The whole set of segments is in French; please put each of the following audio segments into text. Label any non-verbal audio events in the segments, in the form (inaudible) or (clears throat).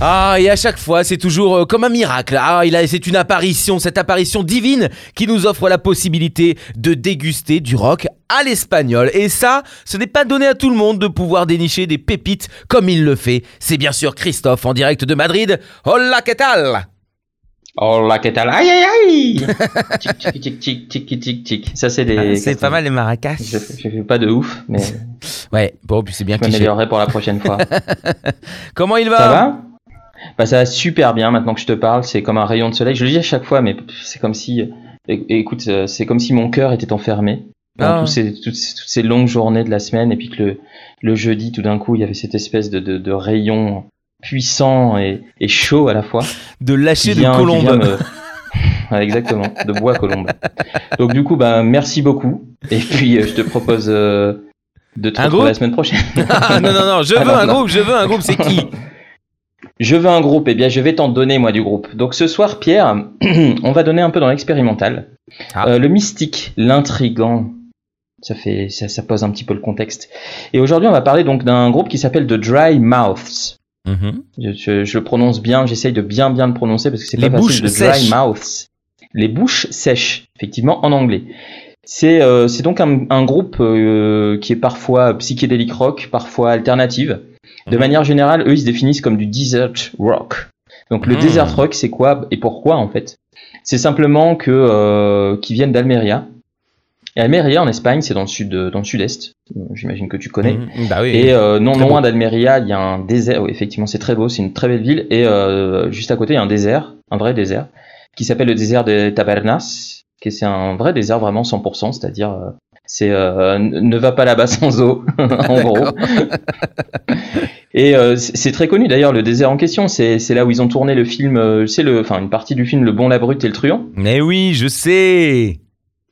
Ah, et à chaque fois, c'est toujours euh, comme un miracle. Ah, il a, c'est une apparition, cette apparition divine qui nous offre la possibilité de déguster du rock à l'espagnol. Et ça, ce n'est pas donné à tout le monde de pouvoir dénicher des pépites comme il le fait. C'est bien sûr Christophe en direct de Madrid. Hola, ¿qué tal? Hola, qu'est-ce Aïe, aïe, aïe (laughs) Tic, tic, tic, tic, tic, tic, tic. Ça, c'est des... Ah, C'est pas mal les maracas. Je, je fais pas de ouf, mais Ouais, bon, puis c'est bien je cliché. m'améliorerai pour la prochaine fois. (laughs) Comment il va? Ça va? Bah ça va super bien maintenant que je te parle, c'est comme un rayon de soleil. Je le dis à chaque fois, mais c'est comme si, écoute, euh, c'est comme si mon cœur était enfermé dans Ah. ces, toutes, ces, toutes ces longues journées de la semaine, et puis que le, le jeudi, tout d'un coup, il y avait cette espèce de, de, de rayon puissant et, et chaud à la fois. De lâcher de vient- qui colombe. vient me- (laughs) Ouais, exactement, de bois colombe. Donc du coup, bah merci beaucoup, et puis euh, je te propose euh, de te retrouver la semaine prochaine. (laughs) Ah, non, non, non, je (laughs) Ah, veux non, un non. groupe, je veux un groupe, c'est qui? Je veux un groupe, et bien je vais t'en donner moi du groupe. Donc ce soir, Pierre, (clears throat) on va donner un peu dans l'expérimental. Ah. Euh, le mystique, l'intrigant, ça fait, ça, ça pose un petit peu le contexte. Et aujourd'hui, on va parler donc d'un groupe qui s'appelle The Dry Mouths. Mhm. Je, je- je le prononce bien, j'essaye de bien bien le prononcer parce que c'est Les pas bouches facile. The Dry sèches. Mouths. Les bouches sèches, effectivement, en anglais. C'est euh, donc un, un groupe euh, qui est parfois psychédélique rock, parfois alternative. De Mhm. manière générale, eux, ils se définissent comme du desert rock. Donc le Mhm. desert rock, c'est quoi et pourquoi en fait? C'est simplement que euh, qu'ils viennent d'Almeria. Et Almeria en Espagne, c'est dans le sud, dans le sud-est. J'imagine que tu connais. Mhm. Bah oui. Et euh, non loin d'Almeria, il y a un désert. Oui, effectivement, c'est très beau, c'est une très belle ville. Et euh, juste à côté, il y a un désert, un vrai désert, qui s'appelle le désert de Tabernas, qui c'est un vrai désert vraiment 100%, c'est-à-dire euh, c'est euh, ne va pas là-bas sans eau, (laughs) en gros. (laughs) Et euh, c'est très connu d'ailleurs le désert en question. C'est là où ils ont tourné le film. euh, C'est le, enfin une partie du film Le Bon, la Brute et le Truand. Mais oui, je sais.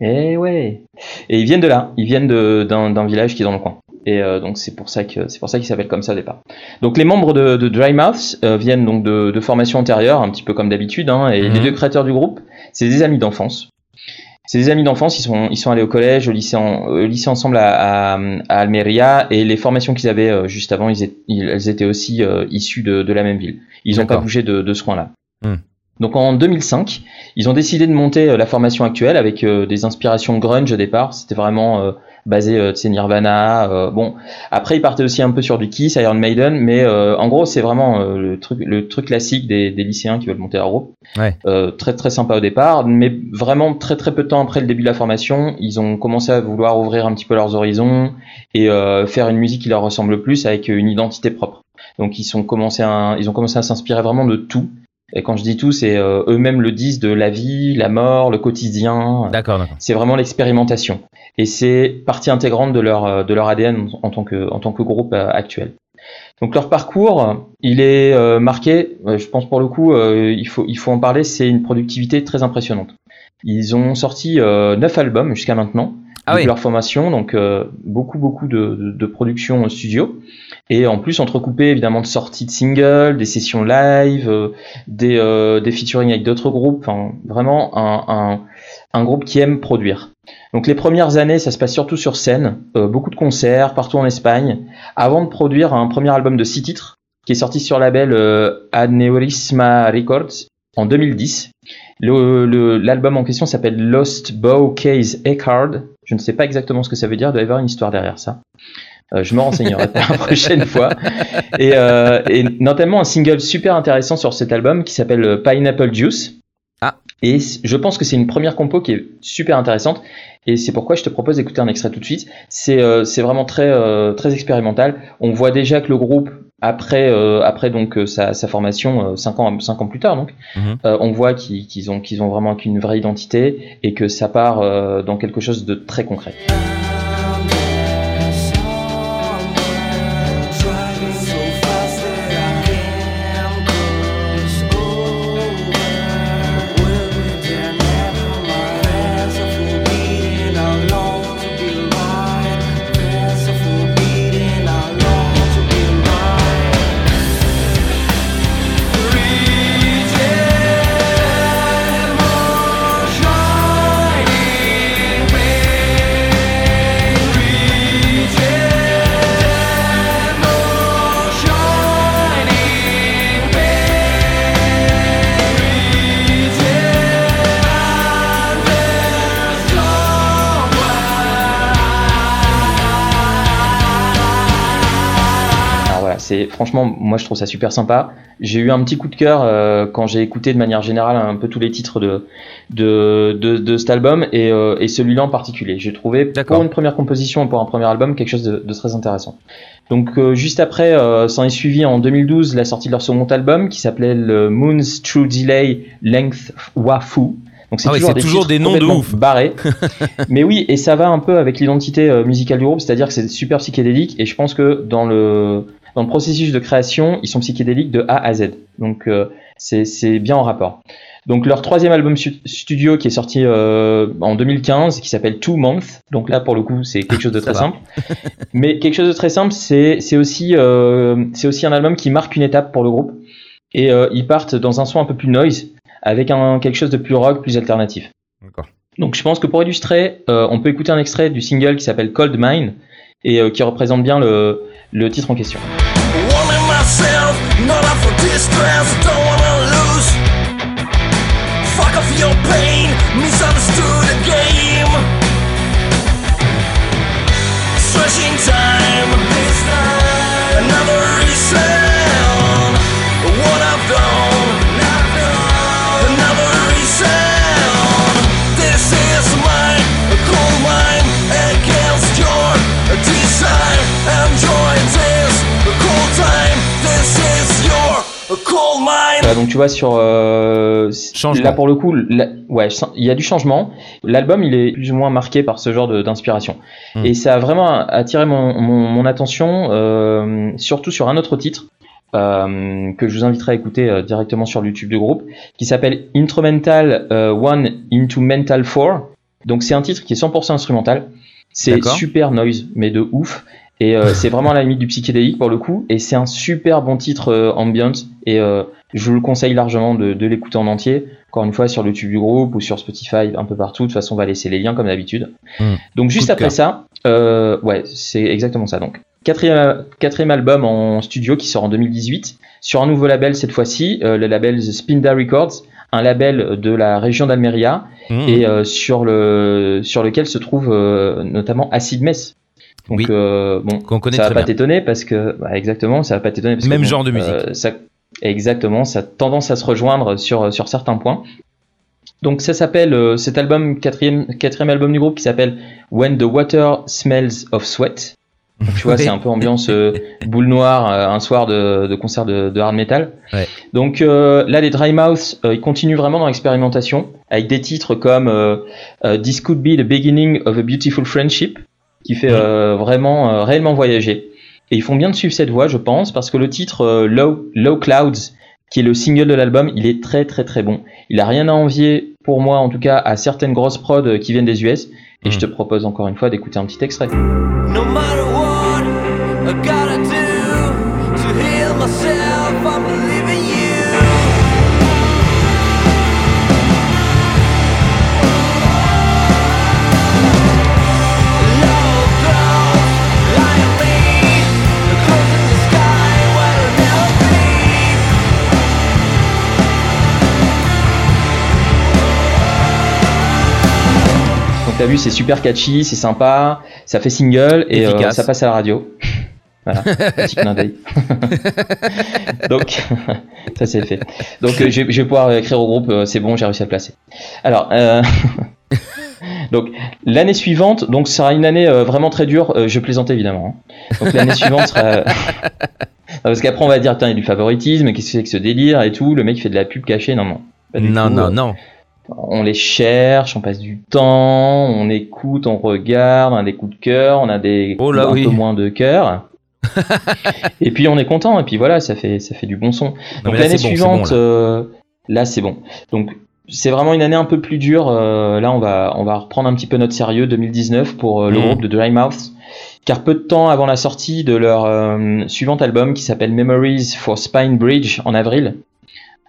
Eh ouais. Et ils viennent de là. Ils viennent d'un village qui est dans le coin. Et euh, donc c'est pour ça que c'est pour ça qu'ils s'appellent comme ça au départ. Donc les membres de, de Dry Mouths euh, viennent donc de, de formations antérieures, un petit peu comme d'habitude. Hein, et Mhm. les deux créateurs du groupe, c'est des amis d'enfance. C'est des amis d'enfance. Ils sont ils sont allés au collège, au lycée, en- au lycée ensemble à, à, à Almeria. Et les formations qu'ils avaient euh, juste avant, ils étaient, ils- elles étaient aussi euh, issues de, de la même ville. Ils n'ont pas bougé de, de ce coin-là. Mhm. Donc en 2005, ils ont décidé de monter euh, la formation actuelle avec euh, des inspirations grunge au départ. C'était vraiment euh, basé, euh, Nirvana. euh, bon, après ils partaient aussi un peu sur du Kiss, Iron Maiden, mais euh, en gros c'est vraiment euh, le truc, le truc classique des, des lycéens qui veulent monter leur groupe. Ouais. Euh, très très sympa au départ, mais vraiment très très peu de temps après le début de la formation, ils ont commencé à vouloir ouvrir un petit peu leurs horizons et euh, faire une musique qui leur ressemble plus avec une identité propre. Donc ils sont commencé à, ils ont commencé à s'inspirer vraiment de tout. Et quand je dis tout, c'est euh, eux-mêmes le disent de la vie, la mort, le quotidien. D'accord. C'est vraiment l'expérimentation. Et c'est partie intégrante de leur, euh, de leur ADN en tant que, en tant que groupe euh, actuel. Donc leur parcours, il est euh, marqué, je pense pour le coup, euh, il, faut, il faut en parler, c'est une productivité très impressionnante. Ils ont sorti euh, 9 albums jusqu'à maintenant, Ah oui. leur formation, donc euh, beaucoup beaucoup de, de, de production studio. Et en plus entrecoupé évidemment de sorties de singles, des sessions live, euh, des, euh, des featuring avec d'autres groupes, enfin vraiment un, un, un groupe qui aime produire. Donc les premières années, ça se passe surtout sur scène, euh, beaucoup de concerts partout en Espagne, avant de produire un premier album de six titres qui est sorti sur label euh, Aneurisma Records en 2010. Le- le- L'album en question s'appelle Lost Bow Case Eckhard. Je ne sais pas exactement ce que ça veut dire, il doit y avoir une histoire derrière ça. Euh, je me renseignerai pour la (laughs) prochaine fois. Et, euh, et notamment un single super intéressant sur cet album qui s'appelle euh, Pineapple Juice. Ah. Et je pense que c'est une première compo qui est super intéressante. Et c'est pourquoi je te propose d'écouter un extrait tout de suite. C'est euh, vraiment très, très expérimental. On voit déjà que le groupe, après, euh, après donc euh, sa, sa formation, euh, cinq ans, cinq ans plus tard, donc, Mhm. euh, on voit qu'ils ont, qu'ils ont vraiment une vraie identité et que ça part euh, dans quelque chose de très concret. C'est franchement, moi je trouve ça super sympa. J'ai eu un petit coup de cœur euh, quand j'ai écouté de manière générale un peu tous les titres de de, de, de cet album et, euh, et celui-là en particulier. J'ai trouvé pour une première composition et pour un premier album quelque chose de, de très intéressant. Donc euh, juste après, s'en est suivi en 2012 la sortie de leur second album qui s'appelait le Moon's True Delay Length Wafu. Donc c'est Ah toujours, des, toujours des noms de ouf. barrés. (laughs) Mais oui, et ça va un peu avec l'identité musicale du groupe, c'est-à-dire que c'est super psychédélique et je pense que dans le dans le processus de création, ils sont psychédéliques de A à Z. Donc euh, c'est bien en rapport. Donc leur troisième album studio qui est sorti euh, en 2015, qui s'appelle Two Months. Donc là pour le coup c'est quelque chose de très simple. (laughs) Mais quelque chose de très simple, c'est c'est aussi euh, c'est aussi un album qui marque une étape pour le groupe. Et euh, ils partent dans un son un peu plus noise, avec un quelque chose de plus rock, plus alternatif. Donc je pense que pour illustrer, on peut écouter un extrait du single qui s'appelle Cold Mine et euh, qui représente bien le, titre en question. Donc tu vois sur euh, là pour le coup, la- ouais, il y a du changement. L'album il est plus ou moins marqué par ce genre d'inspiration Hmm. et ça a vraiment attiré mon, mon, mon attention, euh, surtout sur un autre titre. euh, que je vous inviterai à écouter directement sur YouTube du groupe, qui s'appelle Instrumental One into Mental 4. Donc c'est un titre qui est 100% instrumental. C'est super noise, mais de ouf. Et euh, c'est vraiment à la limite du psychédélique pour le coup. Et c'est un super bon titre euh, ambient. Et euh, je vous le conseille largement de, de l'écouter en entier. Encore une fois, sur le YouTube du groupe ou sur Spotify, un peu partout. De toute façon, on va laisser les liens comme d'habitude. Hmm. Donc juste après ça, euh, ouais, c'est exactement ça. Donc quatrième, quatrième album en studio qui sort en 2018 sur un nouveau label cette fois-ci, euh, le label The Spinda Records, un label de la région d'Almeria Mmh. et euh, sur le sur lequel se trouve euh, notamment Acid Mess. Donc Oui. euh, bon, Qu'on connaît ça va très pas t'étonner parce que bah, exactement, ça va pas t'étonner parce que Même genre de musique. euh, ça, exactement, ça a tendance à se rejoindre sur sur certains points. Donc ça s'appelle euh, cet album quatrième quatrième album du groupe qui s'appelle When the Water Smells of Sweat. Donc, tu vois, c'est un peu ambiance euh, (laughs) boule noire, euh, un soir de, de concert de, de hard metal. Ouais. Donc euh, là, les Dry Mouth, euh, ils continuent vraiment dans l'expérimentation avec des titres comme euh, euh, This Could Be the Beginning of a Beautiful Friendship, qui fait euh, vraiment euh, réellement voyager. Et ils font bien de suivre cette voie, je pense, parce que le titre euh, Low, Low Clouds, qui est le single de l'album, il est très très très bon. Il a rien à envier, pour moi en tout cas, à certaines grosses prods qui viennent des US. Et Mm. je te propose encore une fois d'écouter un petit extrait. No t'as vu, c'est super catchy, c'est sympa, ça fait single et euh, ça passe à la radio. Voilà, (laughs) petit clin d'œil. (laughs) Donc, (laughs) ça c'est fait. Donc euh, je, vais- je vais pouvoir écrire au groupe, euh, c'est bon, j'ai réussi à le placer. Alors, donc l'année suivante, donc sera une année vraiment très dure. je plaisante évidemment. hein. Donc l'année suivante sera. Parce qu'après on va dire, tiens, il y a du favoritisme, qu'est-ce que c'est que ce délire et tout. Le mec fait de la pub cachée, non non. Non, non, non. On les cherche, on passe du temps, on écoute, on regarde, on a des coups de cœur, on a des Oh là un oui. peu moins de cœur. (laughs) et puis on est content, et puis voilà, ça fait, ça fait du bon son. Non, Donc l'année c'est bon, c'est suivante, bon, euh, là c'est bon. Donc c'est vraiment une année un peu plus dure. euh, là on va, on va reprendre un petit peu notre sérieux 2019 pour euh, le Mm. groupe de Dry Mouth. Car peu de temps avant la sortie de leur suivant album qui s'appelle Memories for Spine Bridge en avril,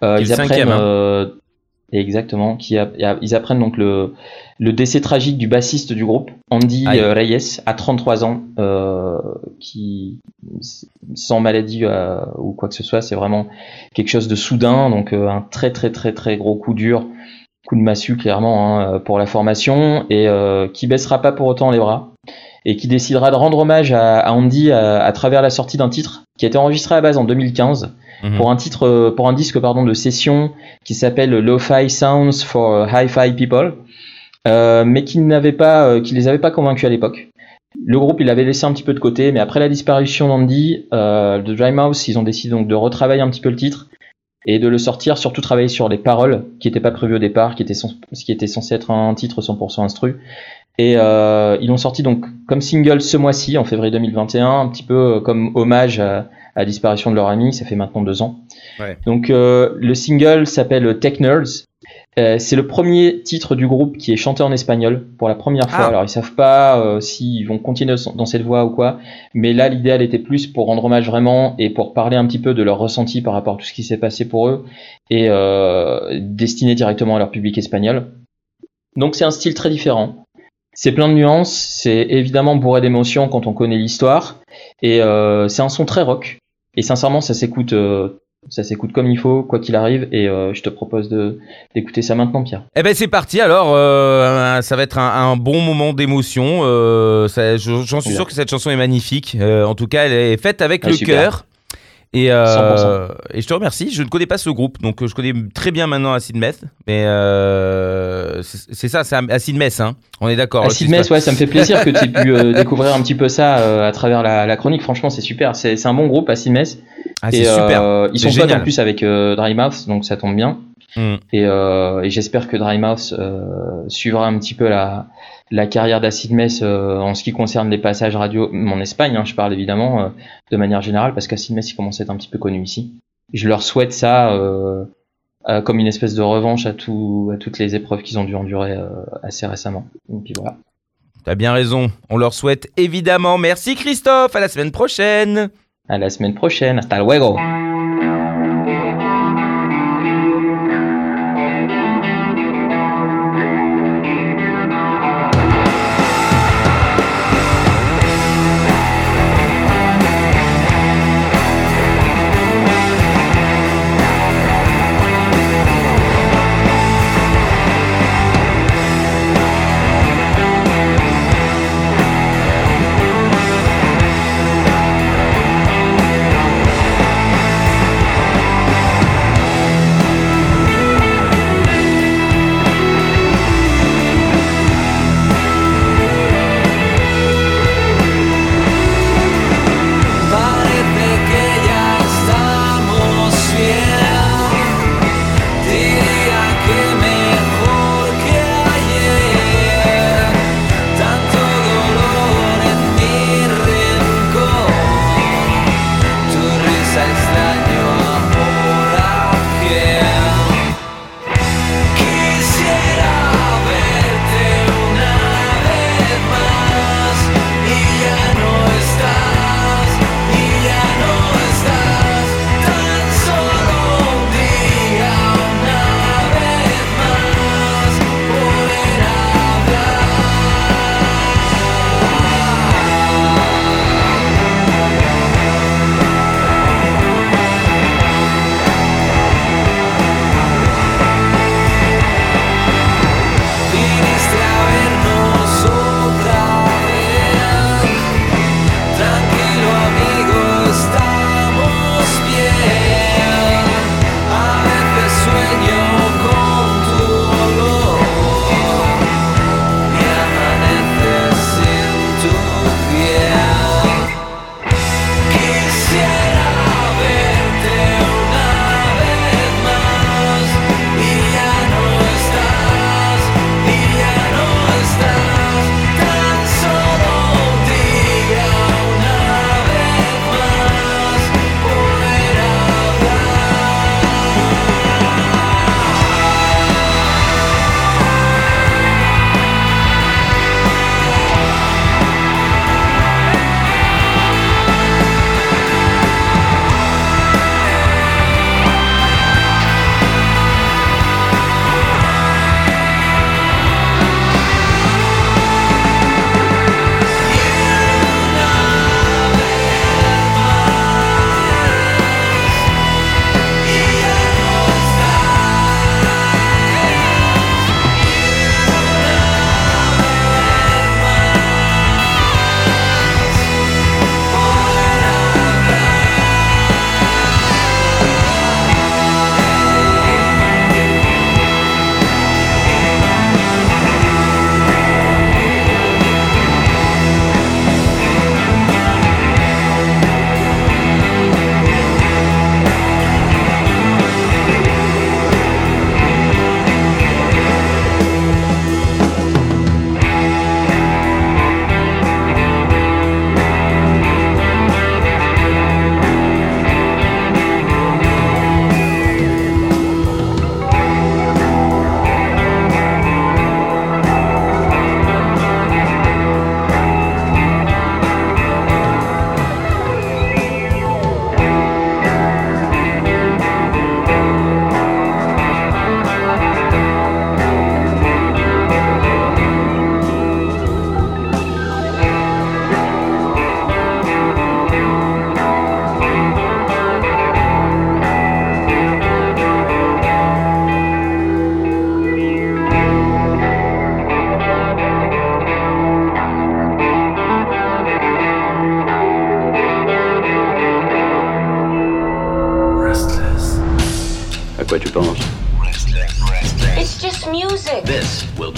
ils apprennent hein. Exactement, qui a- ils apprennent donc le, le décès tragique du bassiste du groupe, Andy euh, Reyes, à 33 ans, euh, qui sans maladie euh, ou quoi que ce soit, c'est vraiment quelque chose de soudain, donc euh, un très très très très gros coup dur, coup de massue clairement hein, euh, pour la formation et euh, qui baissera pas pour autant les bras. et qui décidera de rendre hommage à, à Andy à, à travers la sortie d'un titre qui a été enregistré à la base en 2015 Mhm. pour un titre, euh, pour un disque pardon de session qui s'appelle Lo-Fi Sounds for Hi-Fi People, euh, mais qui n'avait pas, euh, qui les avait pas convaincus à l'époque. Le groupe, il l'avait laissé un petit peu de côté, mais après la disparition d'Andy, euh, de Dry Mouse, ils ont décidé donc de retravailler un petit peu le titre et de le sortir, surtout travailler sur les paroles qui n'étaient pas prévues au départ, qui était, ce qui était censé être un titre 100% instru. Et euh, ils l'ont sorti donc comme single ce mois-ci, en février 2021, un petit peu euh, comme hommage à, à la disparition de leur ami, ça fait maintenant deux ans. Ouais. Donc euh, le single s'appelle Tech Nerds. Euh, c'est le premier titre du groupe qui est chanté en espagnol pour la première fois. Ah. Alors ils savent pas euh, s'ils vont continuer dans cette voie ou quoi, mais là l'idéal était plus pour rendre hommage vraiment et pour parler un petit peu de leur ressenti par rapport à tout ce qui s'est passé pour eux et euh, destiné directement à leur public espagnol. Donc c'est un style très différent. C'est plein de nuances, c'est évidemment bourré d'émotions quand on connaît l'histoire et euh, c'est un son très rock. Et sincèrement, ça s'écoute, euh, ça s'écoute comme il faut, quoi qu'il arrive. Et euh, je te propose de d'écouter ça maintenant, Pierre. Eh ben c'est parti alors, euh, ça va être un, un bon moment d'émotion. euh, J'en suis sûr que cette chanson est magnifique. Euh, en tout cas, elle est faite avec Ouais, le cœur. Et, euh, 100%. et je te remercie. Je ne connais pas ce groupe, donc euh, je connais très bien maintenant Acid Meth. Mais euh, c'est ça, c'est Acid Meth, hein. On est d'accord. Acid ça. ouais, ça me fait plaisir que tu aies pu euh, (laughs) découvrir un petit peu ça euh, à travers la, la chronique. Franchement, c'est super. C'est un bon groupe, Acid Mess. Ah, c'est super. ils sont potes en plus avec euh, Dry Mouth, donc ça tombe bien. Mm. Et, euh, et j'espère que Dry Mouth euh, suivra un petit peu la, la carrière d'Acid Mess euh, en ce qui concerne les passages radio en Espagne. hein, je parle évidemment euh, de manière générale parce qu'Acid Mess il commence à être un petit peu connu ici. Je leur souhaite ça euh, comme une espèce de revanche à, tout, à toutes les épreuves qu'ils ont dû endurer assez récemment. Et puis voilà. T'as bien raison. On leur souhaite évidemment. Merci Christophe. À la semaine prochaine. À la semaine prochaine. Hasta luego.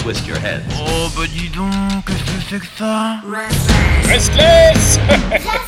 Twist your head. Oh bah dis donc, qu'est-ce que c'est que ça? Restless Restless (laughs)